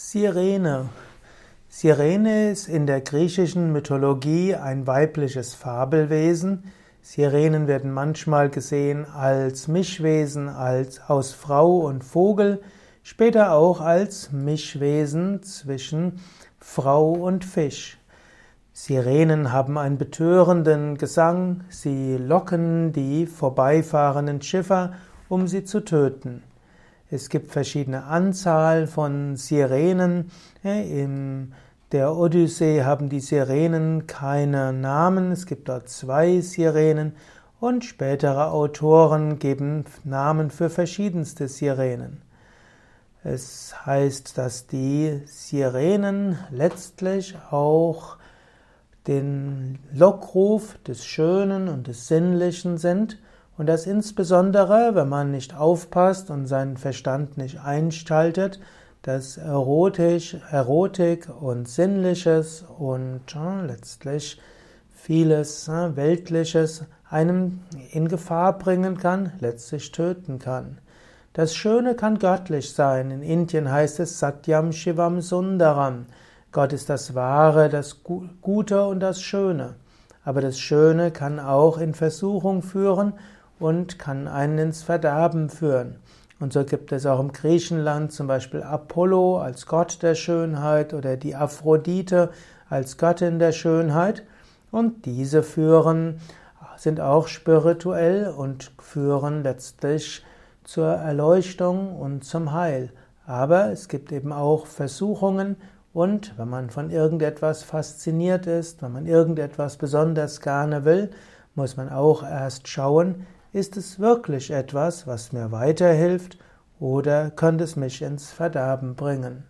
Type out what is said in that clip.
Sirene. Sirene ist in der griechischen Mythologie ein weibliches Fabelwesen. Sirenen werden manchmal gesehen als Mischwesen, als aus Frau und Vogel, später auch als Mischwesen zwischen Frau und Fisch. Sirenen haben einen betörenden Gesang, sie locken die vorbeifahrenden Schiffer, um sie zu töten. Es gibt verschiedene Anzahl von Sirenen. In der Odyssee haben die Sirenen keine Namen. Es gibt dort zwei Sirenen und spätere Autoren geben Namen für verschiedenste Sirenen. Es heißt, dass die Sirenen letztlich auch den Lockruf des Schönen und des Sinnlichen sind und das insbesondere, wenn man nicht aufpasst und seinen Verstand nicht einschaltet, dass Erotisch, Erotik und Sinnliches und äh, letztlich vieles äh, Weltliches einem in Gefahr bringen kann, letztlich töten kann. Das Schöne kann göttlich sein. In Indien heißt es Satyam Shivam Sundaram. Gott ist das Wahre, das Gute und das Schöne. Aber das Schöne kann auch in Versuchung führen und kann einen ins Verderben führen. Und so gibt es auch im Griechenland zum Beispiel Apollo als Gott der Schönheit oder die Aphrodite als Göttin der Schönheit. Und diese führen, sind auch spirituell und führen letztlich zur Erleuchtung und zum Heil. Aber es gibt eben auch Versuchungen und wenn man von irgendetwas fasziniert ist, wenn man irgendetwas besonders gerne will, muss man auch erst schauen, ist es wirklich etwas, was mir weiterhilft, oder könnte es mich ins Verderben bringen?